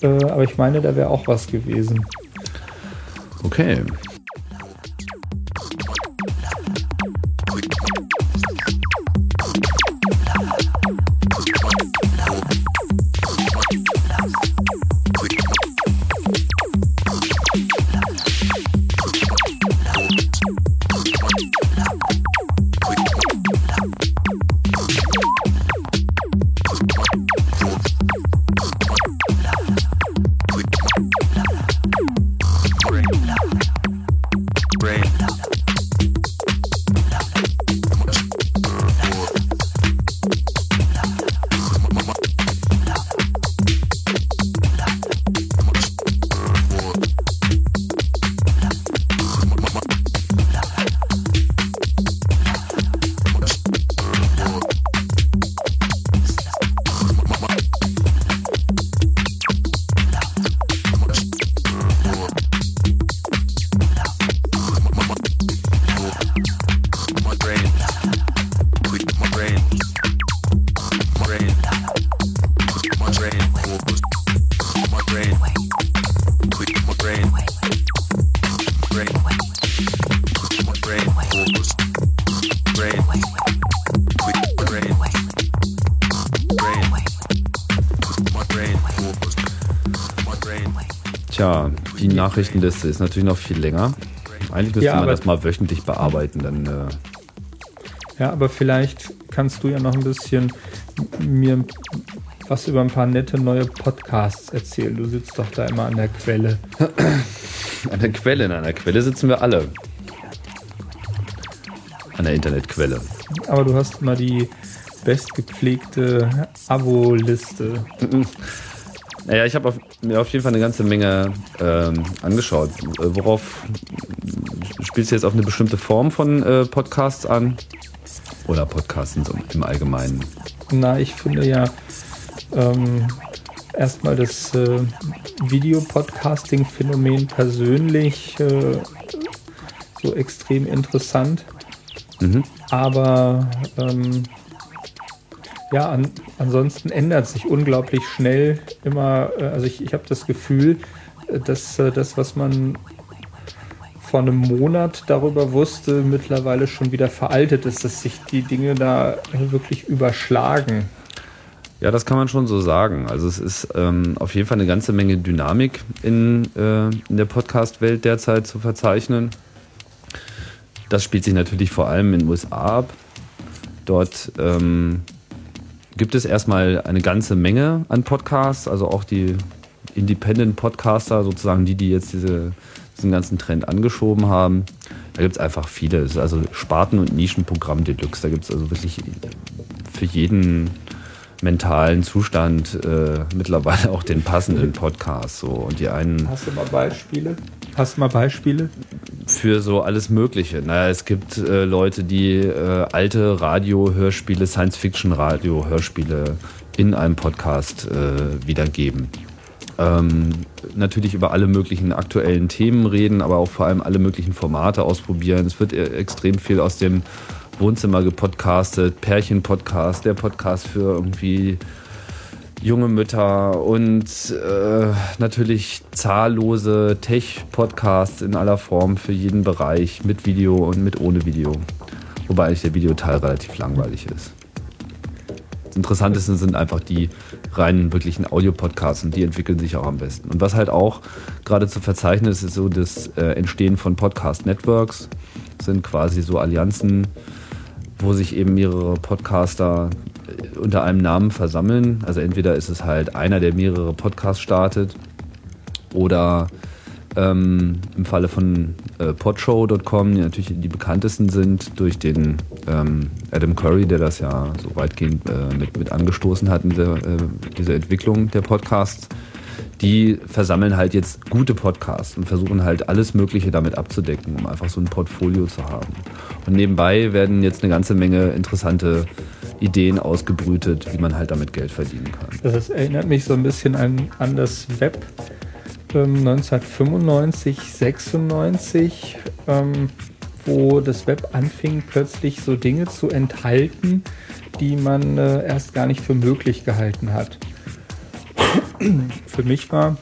äh, aber ich meine, da wäre auch was gewesen. Okay. Nachrichtenliste ist natürlich noch viel länger. Eigentlich müsste Ja, man das mal wöchentlich bearbeiten, dann äh, Ja, aber vielleicht kannst du ja noch ein bisschen mir was über ein paar nette neue Podcasts erzählen. Du sitzt doch da immer an der Quelle. an der Quelle, in einer Quelle sitzen wir alle. An der Internetquelle. Aber du hast immer die bestgepflegte Abo-Liste. Naja, ich habe mir auf jeden Fall eine ganze Menge ähm, angeschaut. Äh, Worauf spielst du jetzt auf eine bestimmte Form von äh, Podcasts an? Oder Podcasts im, im Allgemeinen? Na, ich finde ja ähm, erstmal das äh, Videopodcasting-Phänomen persönlich äh, so extrem interessant. Mhm. Aber ähm, ja, an, ansonsten ändert sich unglaublich schnell immer. Äh, also ich, ich habe das Gefühl, äh, dass äh, das, was man vor einem Monat darüber wusste, mittlerweile schon wieder veraltet ist, dass sich die Dinge da wirklich überschlagen. Ja, das kann man schon so sagen. Also es ist ähm, auf jeden Fall eine ganze Menge Dynamik in, äh, in der Podcast-Welt derzeit zu verzeichnen. Das spielt sich natürlich vor allem in den USA ab. Dort ähm, gibt es erstmal eine ganze Menge an Podcasts, also auch die Independent Podcaster, sozusagen die, die jetzt diese, diesen ganzen Trend angeschoben haben. Da gibt es einfach viele. Es ist also Sparten- und Nischenprogramm Deluxe. Da gibt es also wirklich für jeden mentalen Zustand äh, mittlerweile auch den passenden Podcast. So. Und die einen Hast du mal Beispiele? Hast du mal Beispiele? Für so alles Mögliche. Naja, es gibt äh, Leute, die äh, alte Radio-Hörspiele, Science-Fiction-Radio-Hörspiele in einem Podcast äh, wiedergeben. Ähm, natürlich über alle möglichen aktuellen Themen reden, aber auch vor allem alle möglichen Formate ausprobieren. Es wird äh, extrem viel aus dem Wohnzimmer gepodcastet, Pärchen-Podcast, der Podcast für irgendwie junge Mütter und äh, natürlich zahllose Tech-Podcasts in aller Form für jeden Bereich, mit Video und mit ohne Video. Wobei eigentlich der Videoteil relativ langweilig ist. Das Interessanteste sind einfach die reinen wirklichen Audio-Podcasts und die entwickeln sich auch am besten. Und was halt auch gerade zu verzeichnen ist, ist so das äh, Entstehen von Podcast-Networks. Sind quasi so Allianzen, wo sich eben mehrere Podcaster unter einem Namen versammeln. Also entweder ist es halt einer, der mehrere Podcasts startet oder ähm, im Falle von äh, podshow.com, die natürlich die bekanntesten sind, durch den ähm, Adam Curry, der das ja so weitgehend äh, mit, mit angestoßen hat in äh, dieser Entwicklung der Podcasts. Die versammeln halt jetzt gute Podcasts und versuchen halt alles Mögliche damit abzudecken, um einfach so ein Portfolio zu haben. Und nebenbei werden jetzt eine ganze Menge interessante Ideen ausgebrütet, wie man halt damit Geld verdienen kann. Das erinnert mich so ein bisschen an, an das Web ähm, 1995, 96, ähm, wo das Web anfing, plötzlich so Dinge zu enthalten, die man äh, erst gar nicht für möglich gehalten hat. für mich war,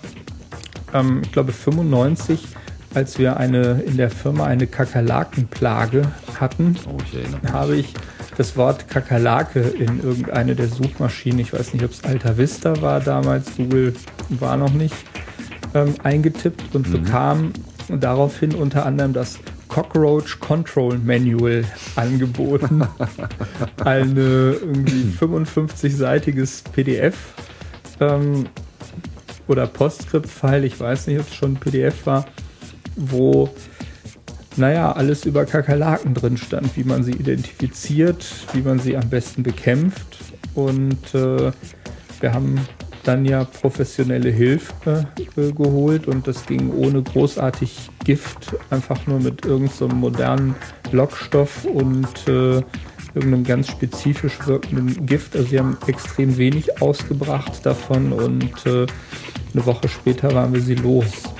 ähm, ich glaube, 95, als wir eine in der Firma eine Kakerlakenplage hatten, Oh, ich habe ich das Wort Kakerlake in irgendeine der Suchmaschinen, ich weiß nicht, ob es Alta Vista war damals, Google war noch nicht, ähm, eingetippt und bekam daraufhin unter anderem das Cockroach Control Manual angeboten. Eine irgendwie 55-seitiges PDF ähm, oder Postscript-File, ich weiß nicht, ob es schon ein PDF war, wo naja, alles über Kakerlaken drin stand, wie man sie identifiziert, wie man sie am besten bekämpft. Und äh, wir haben dann ja professionelle Hilfe äh, geholt und das ging ohne großartig Gift, einfach nur mit irgendeinem so modernen Lockstoff und äh, irgendeinem ganz spezifisch wirkenden Gift. Also sie haben extrem wenig ausgebracht davon und äh, eine Woche später waren wir sie los.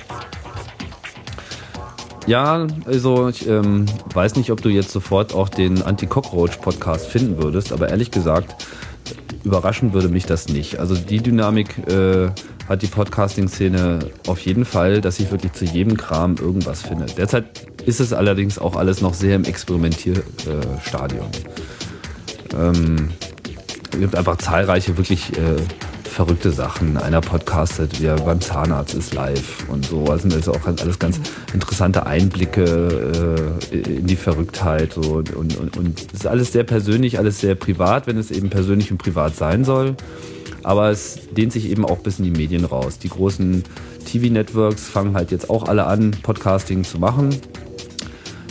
Ja, also ich ähm, weiß nicht, ob du jetzt sofort auch den Anti-Cockroach-Podcast finden würdest, aber ehrlich gesagt, überraschen würde mich das nicht. Also die Dynamik äh, hat die Podcasting-Szene auf jeden Fall, dass ich wirklich zu jedem Kram irgendwas finde. Derzeit ist es allerdings auch alles noch sehr im Experimentierstadium. Ähm, es gibt einfach zahlreiche wirklich äh, verrückte Sachen. Einer podcastet, wie er beim Zahnarzt ist live und so. Also das sind also auch alles ganz interessante Einblicke äh, in die Verrücktheit. So. Und, und, und es ist alles sehr persönlich, alles sehr privat, wenn es eben persönlich und privat sein soll. Aber es dehnt sich eben auch bis in die Medien raus. Die großen TV-Networks fangen halt jetzt auch alle an, Podcasting zu machen.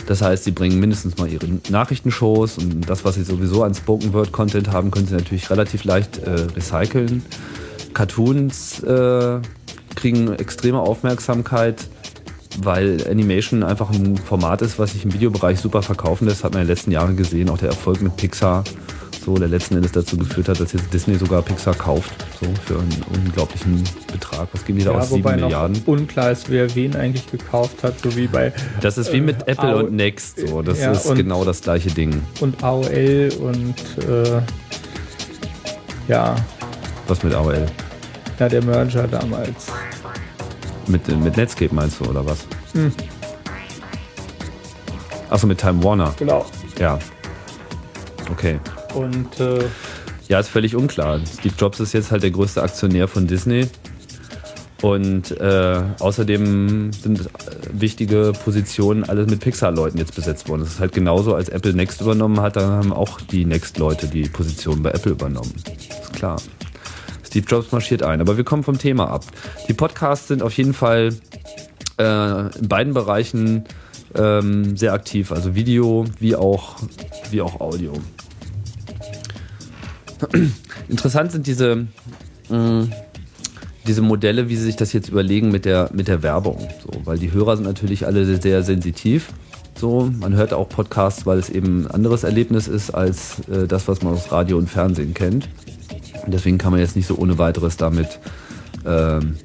Das heißt, sie bringen mindestens mal ihre Nachrichtenshows und das, was sie sowieso an Spoken Word Content haben, können sie natürlich relativ leicht äh, recyceln. Cartoons äh, kriegen extreme Aufmerksamkeit, weil Animation einfach ein Format ist, was sich im Videobereich super verkaufen lässt. Hat man in den letzten Jahren gesehen, auch der Erfolg mit Pixar so, der letzten Endes dazu geführt hat, dass jetzt Disney sogar Pixar kauft, so für einen unglaublichen Betrag. Was geben die da Ja, aus? wobei Sieben noch Milliarden? unklar ist, wer wen eigentlich gekauft hat, so wie bei Das ist wie mit äh, Apple AOL und Next, so. Das Ja, ist genau das gleiche Ding. und AOL und äh, ja, Was mit AOL? ja, der Merger damals. Mit, mit Netscape meinst du, oder was? Hm. Achso, mit Time Warner. Genau. Ja. Okay. Und äh, Ja, ist völlig unklar. Steve Jobs ist jetzt halt der größte Aktionär von Disney. Und äh, außerdem sind äh, wichtige Positionen alles mit Pixar-Leuten jetzt besetzt worden. Das ist halt genauso, als Apple Next übernommen hat, dann haben auch die Next-Leute die Position bei Apple übernommen. Ist klar. Steve Jobs marschiert ein. Aber wir kommen vom Thema ab. Die Podcasts sind auf jeden Fall äh, in beiden Bereichen ähm, sehr aktiv. Also Video wie auch, wie auch Audio. Interessant sind diese, mh, diese Modelle, wie sie sich das jetzt überlegen mit der, mit der Werbung. So, weil die Hörer sind natürlich alle sehr sensitiv. So, man hört auch Podcasts, weil es eben ein anderes Erlebnis ist als äh, das, was man aus Radio und Fernsehen kennt. Und deswegen kann man jetzt nicht so ohne weiteres damit ähm,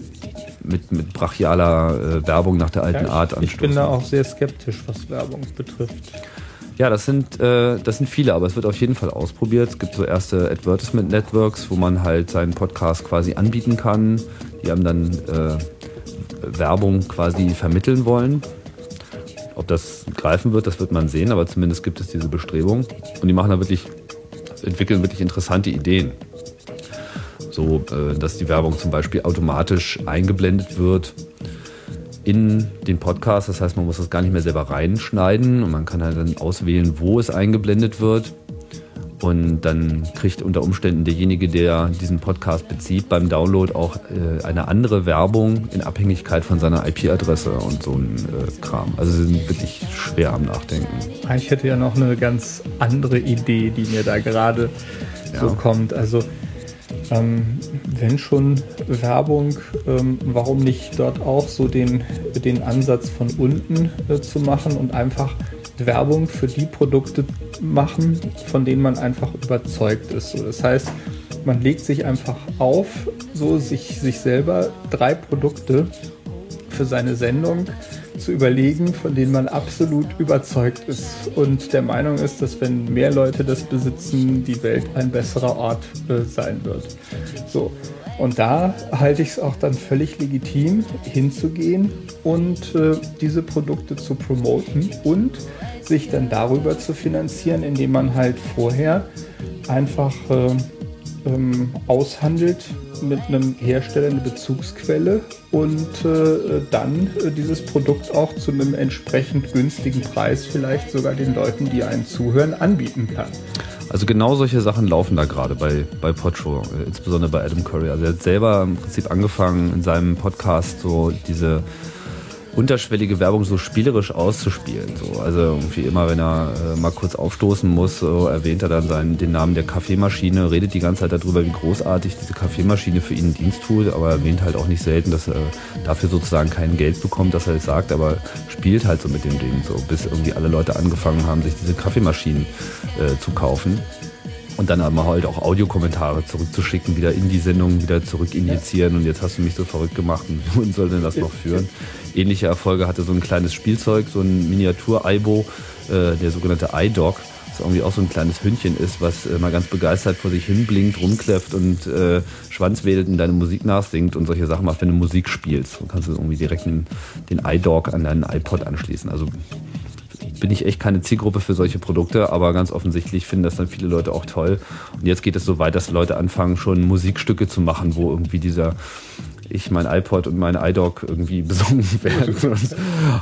mit, mit brachialer äh, Werbung nach der alten ja, Art ich, anstoßen. ich bin da auch sehr skeptisch, was Werbung betrifft. Ja, das sind, äh, das sind viele, aber es wird auf jeden Fall ausprobiert. Es gibt so erste Advertisement Networks, wo man halt seinen Podcast quasi anbieten kann. Die haben dann äh, Werbung quasi vermitteln wollen. Ob das greifen wird, das wird man sehen, aber zumindest gibt es diese Bestrebung. Und die machen da wirklich, entwickeln wirklich interessante Ideen. So, äh, dass die Werbung zum Beispiel automatisch eingeblendet wird in den Podcast. Das heißt, man muss das gar nicht mehr selber reinschneiden und man kann halt dann auswählen, wo es eingeblendet wird. Und dann kriegt unter Umständen derjenige, der diesen Podcast bezieht, beim Download auch äh, eine andere Werbung in Abhängigkeit von seiner IP-Adresse und so ein äh, Kram. Also sie sind wirklich schwer am Nachdenken. Ich hätte ja noch eine ganz andere Idee, die mir da gerade so Ja. kommt. Also ähm, wenn schon Werbung, ähm, warum nicht dort auch so den, den Ansatz von unten äh, zu machen und einfach Werbung für die Produkte machen, von denen man einfach überzeugt ist. So, das heißt, man legt sich einfach auf, so sich, sich selber drei Produkte für seine Sendung zu überlegen, von denen man absolut überzeugt ist und der Meinung ist, dass wenn mehr Leute das besitzen, die Welt ein besserer Ort äh, sein wird. So. Und da halte ich es auch dann völlig legitim, hinzugehen und äh, diese Produkte zu promoten und sich dann darüber zu finanzieren, indem man halt vorher einfach äh, ähm, aushandelt mit einem Hersteller eine Bezugsquelle und äh, dann äh, dieses Produkt auch zu einem entsprechend günstigen Preis vielleicht sogar den Leuten, die einen zuhören, anbieten kann. Also genau solche Sachen laufen da gerade bei, bei Podshow, äh, insbesondere bei Adam Curry. Also er hat selber im Prinzip angefangen, in seinem Podcast so diese unterschwellige Werbung so spielerisch auszuspielen. So. Also irgendwie immer, wenn er äh, mal kurz aufstoßen muss, so erwähnt er dann seinen, den Namen der Kaffeemaschine, redet die ganze Zeit darüber, wie großartig diese Kaffeemaschine für ihn Dienst tut, aber erwähnt halt auch nicht selten, dass er dafür sozusagen kein Geld bekommt, dass er es sagt, aber spielt halt so mit dem Ding so, bis irgendwie alle Leute angefangen haben, sich diese Kaffeemaschinen äh, zu kaufen. Und dann aber halt auch Audiokommentare zurückzuschicken, wieder in die Sendung, wieder zurück injizieren. Und jetzt hast du mich so verrückt gemacht. Und wohin soll denn das noch führen? Ähnliche Erfolge hatte so ein kleines Spielzeug, so ein Miniatur-Aibo, äh, der sogenannte iDog. Das irgendwie auch so ein kleines Hündchen ist, was äh, mal ganz begeistert vor sich hin blinkt, rumkläfft und äh, Schwanz wedelt und deine Musik nachsingt und solche Sachen macht, wenn du Musik spielst. Dann kannst du irgendwie direkt den, den iDog an deinen iPod anschließen. Also bin ich echt keine Zielgruppe für solche Produkte, aber ganz offensichtlich finden das dann viele Leute auch toll. Und jetzt geht es so weit, dass Leute anfangen, schon Musikstücke zu machen, wo irgendwie dieser ich, mein iPod und mein iDoc irgendwie besungen werden. Und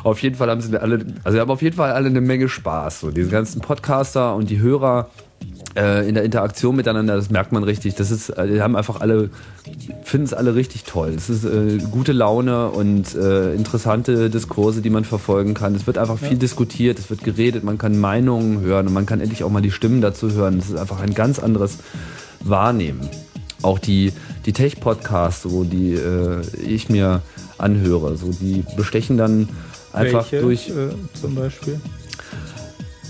auf jeden Fall haben sie alle, also sie haben auf jeden Fall alle eine Menge Spaß. So, diese ganzen Podcaster und die Hörer in der Interaktion miteinander, das merkt man richtig. Das ist, äh, die haben einfach alle, finden es alle richtig toll. Es ist äh, gute Laune und äh, interessante Diskurse, die man verfolgen kann. Es wird einfach viel diskutiert, es wird geredet, man kann Meinungen hören und man kann endlich auch mal die Stimmen dazu hören. Es ist einfach ein ganz anderes Wahrnehmen. Auch die, die Tech-Podcasts, so, die äh, ich mir anhöre, so, die bestechen dann einfach Welche, durch äh, zum Beispiel?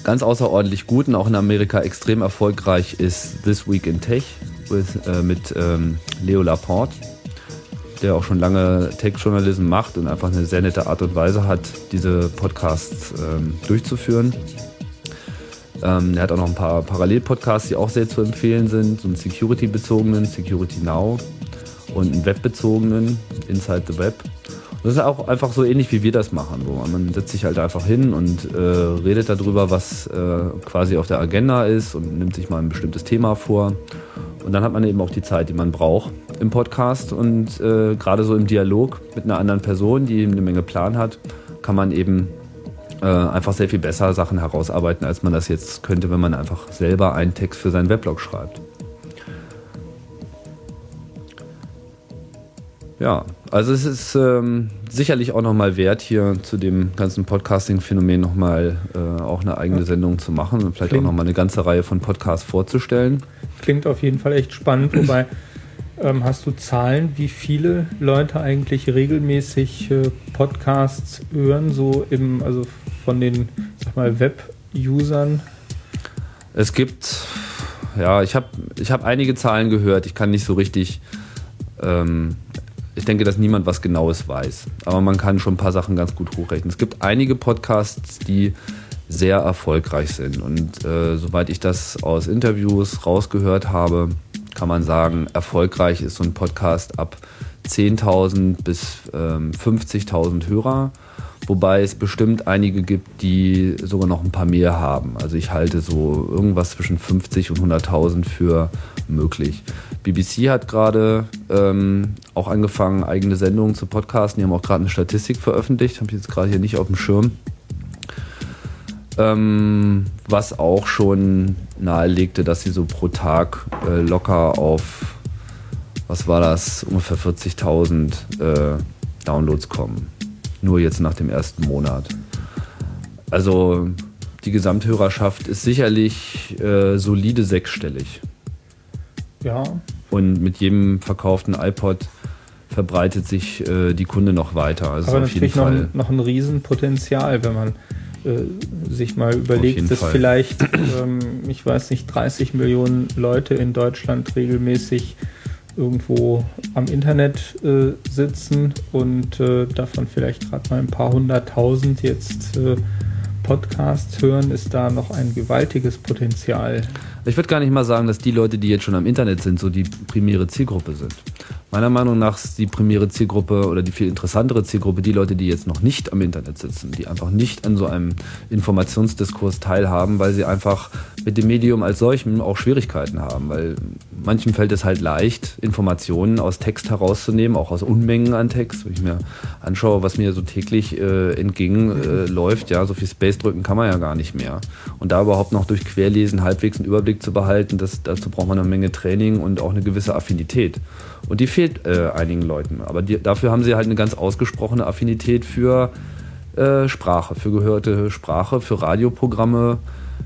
Ganz außerordentlich gut und auch in Amerika extrem erfolgreich ist This Week in Tech with, äh, mit ähm, Leo Laporte, der auch schon lange Tech-Journalism macht und einfach eine sehr nette Art und Weise hat, diese Podcasts ähm, durchzuführen. Ähm, er hat auch noch ein paar Parallel-Podcasts, die auch sehr zu empfehlen sind, so einen Security-bezogenen, Security Now und einen webbezogenen, Inside the Web. Das ist auch einfach so ähnlich, wie wir das machen. So. Man setzt sich halt einfach hin und äh, redet darüber, was äh, quasi auf der Agenda ist und nimmt sich mal ein bestimmtes Thema vor. Und dann hat man eben auch die Zeit, die man braucht im Podcast. Und äh, gerade so im Dialog mit einer anderen Person, die eine Menge Plan hat, kann man eben äh, einfach sehr viel besser Sachen herausarbeiten, als man das jetzt könnte, wenn man einfach selber einen Text für seinen Weblog schreibt. Ja, also es ist ähm, sicherlich auch nochmal wert, hier zu dem ganzen Podcasting-Phänomen nochmal äh, auch eine eigene Sendung zu machen und vielleicht Klingt- auch nochmal eine ganze Reihe von Podcasts vorzustellen. Klingt auf jeden Fall echt spannend, wobei ähm, hast du Zahlen, wie viele Leute eigentlich regelmäßig äh, Podcasts hören, so im, also von den, sag mal, Web-Usern? Es gibt, ja, ich habe ich hab einige Zahlen gehört, ich kann nicht so richtig, ähm, ich denke, dass niemand was Genaues weiß, aber man kann schon ein paar Sachen ganz gut hochrechnen. Es gibt einige Podcasts, die sehr erfolgreich sind und äh, soweit ich das aus Interviews rausgehört habe, kann man sagen, erfolgreich ist so ein Podcast ab 10.000 bis ähm, 50.000 Hörer. Wobei es bestimmt einige gibt, die sogar noch ein paar mehr haben. Also ich halte so irgendwas zwischen 50 und 100.000 für möglich. BBC hat gerade ähm, auch angefangen, eigene Sendungen zu podcasten. Die haben auch gerade eine Statistik veröffentlicht, habe ich jetzt gerade hier nicht auf dem Schirm. Ähm, was auch schon nahelegte, dass sie so pro Tag äh, locker auf, was war das, ungefähr 40.000 äh, Downloads kommen. Nur jetzt nach dem ersten Monat. Also die Gesamthörerschaft ist sicherlich äh, solide sechsstellig. Ja, Und mit jedem verkauften iPod verbreitet sich äh, die Kunde noch weiter. Also aber natürlich noch, Fall. ein- noch ein Riesenpotenzial, wenn man äh, sich mal überlegt, dass Fall. vielleicht, ähm, ich weiß nicht, 30 Millionen Leute in Deutschland regelmäßig irgendwo am Internet äh, sitzen und äh, davon vielleicht gerade mal ein paar hunderttausend jetzt äh, Podcasts hören, ist da noch ein gewaltiges Potenzial. Ich würde gar nicht mal sagen, dass die Leute, die jetzt schon am Internet sind, so die primäre Zielgruppe sind. Meiner Meinung nach ist die primäre Zielgruppe oder die viel interessantere Zielgruppe die Leute, die jetzt noch nicht am Internet sitzen, die einfach nicht an so einem Informationsdiskurs teilhaben, weil sie einfach mit dem Medium als solchem auch Schwierigkeiten haben, weil manchem fällt es halt leicht, Informationen aus Text herauszunehmen, auch aus Unmengen an Text. Wenn ich mir anschaue, was mir so täglich äh, entgegenläuft, äh, ja, so viel Space drücken kann man ja gar nicht mehr. Und da überhaupt noch durch Querlesen halbwegs einen Überblick zu behalten, das, dazu braucht man eine Menge Training und auch eine gewisse Affinität. Und die fehlt äh, einigen Leuten. Aber die, dafür haben sie halt eine ganz ausgesprochene Affinität für äh, Sprache, für gehörte Sprache, für Radioprogramme,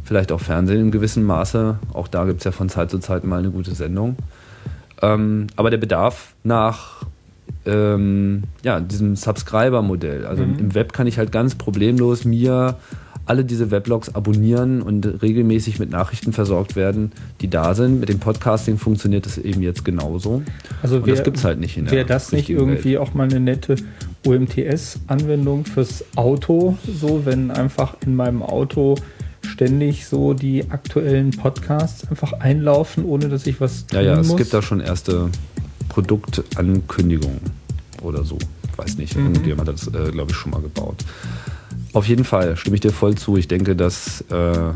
vielleicht auch Fernsehen im gewissen Maße. Auch da gibt es ja von Zeit zu Zeit mal eine gute Sendung. Ähm, aber der Bedarf nach ähm, ja, diesem Subscriber-Modell. Also Mhm. im Web kann ich halt ganz problemlos mir alle diese Weblogs abonnieren und regelmäßig mit Nachrichten versorgt werden, die da sind. Mit dem Podcasting funktioniert das eben jetzt genauso. Also Und das gibt's halt nicht in der Wäre das nicht irgendwie auch mal eine nette UMTS-Anwendung fürs Auto, so wenn einfach in meinem Auto ständig so die aktuellen Podcasts einfach einlaufen, ohne dass ich was tun Ja, ja, es muss? gibt da schon erste Produktankündigungen oder so. Weiß nicht, Mhm. irgendjemand hat das, äh, glaube ich, schon mal gebaut. Auf jeden Fall stimme ich dir voll zu. Ich denke, dass äh,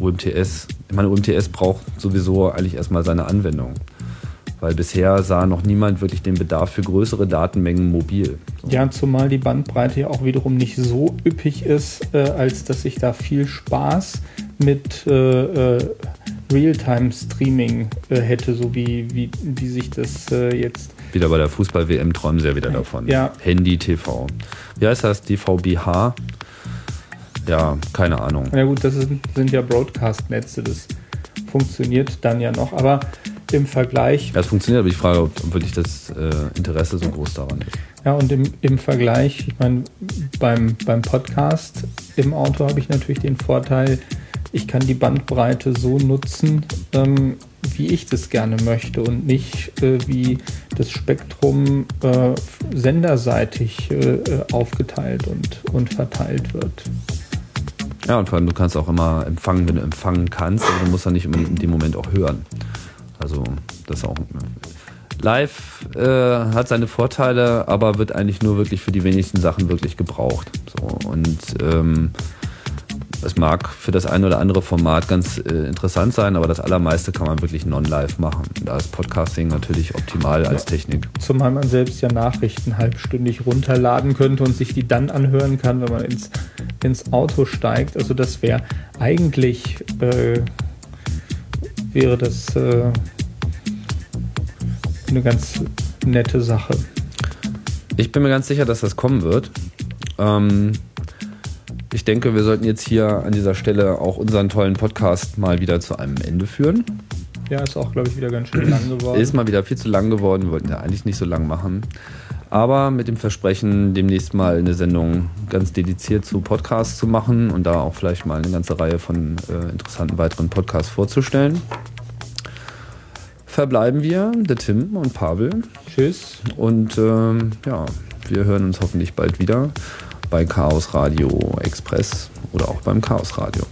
UMTS, ich meine, UMTS braucht sowieso eigentlich erstmal seine Anwendung. Weil bisher sah noch niemand wirklich den Bedarf für größere Datenmengen mobil. So. Ja, zumal die Bandbreite ja auch wiederum nicht so üppig ist, äh, als dass ich da viel Spaß mit äh, äh Realtime-Streaming äh, hätte, so wie, wie, wie sich das äh, jetzt. Wieder bei der Fußball-WM träumen sie ja wieder davon. Ja. Handy TV. Wie heißt das? DVBH? Ja, keine Ahnung. Ja, gut, das sind, sind ja Broadcast-Netze. Das funktioniert dann ja noch. Aber im Vergleich. Ja, es funktioniert, aber ich frage, ob wirklich das äh, Interesse so groß daran ist. Ja, und im, im Vergleich, ich meine, beim, beim Podcast im Auto habe ich natürlich den Vorteil, ich kann die Bandbreite so nutzen, ähm, wie ich das gerne möchte und nicht äh, wie das Spektrum äh, senderseitig äh, aufgeteilt und, und verteilt wird. Ja, und vor allem, du kannst auch immer empfangen, wenn du empfangen kannst, aber du musst dann nicht in dem Moment auch hören. Also, das auch. Live äh, hat seine Vorteile, aber wird eigentlich nur wirklich für die wenigsten Sachen wirklich gebraucht. So, und ähm, es mag für das eine oder andere Format ganz äh, interessant sein, aber das allermeiste kann man wirklich non-live machen. Da ist Podcasting natürlich optimal als Technik. Zumal man selbst ja Nachrichten halbstündig runterladen könnte und sich die dann anhören kann, wenn man ins, ins Auto steigt. Also das wäre eigentlich äh, wäre das äh, eine ganz nette Sache. Ich bin mir ganz sicher, dass das kommen wird. Ähm, ich denke, wir sollten jetzt hier an dieser Stelle auch unseren tollen Podcast mal wieder zu einem Ende führen. Ja, ist auch, glaube ich, wieder ganz schön lang geworden. Ist mal wieder viel zu lang geworden. Wir wollten ja eigentlich nicht so lang machen. Aber mit dem Versprechen, demnächst mal eine Sendung ganz dediziert zu Podcasts zu machen und da auch vielleicht mal eine ganze Reihe von äh, interessanten weiteren Podcasts vorzustellen. Verbleiben wir, der Tim und Pavel. Tschüss. Und ähm, ja, wir hören uns hoffentlich bald wieder bei Chaos Radio Express oder auch beim Chaos Radio.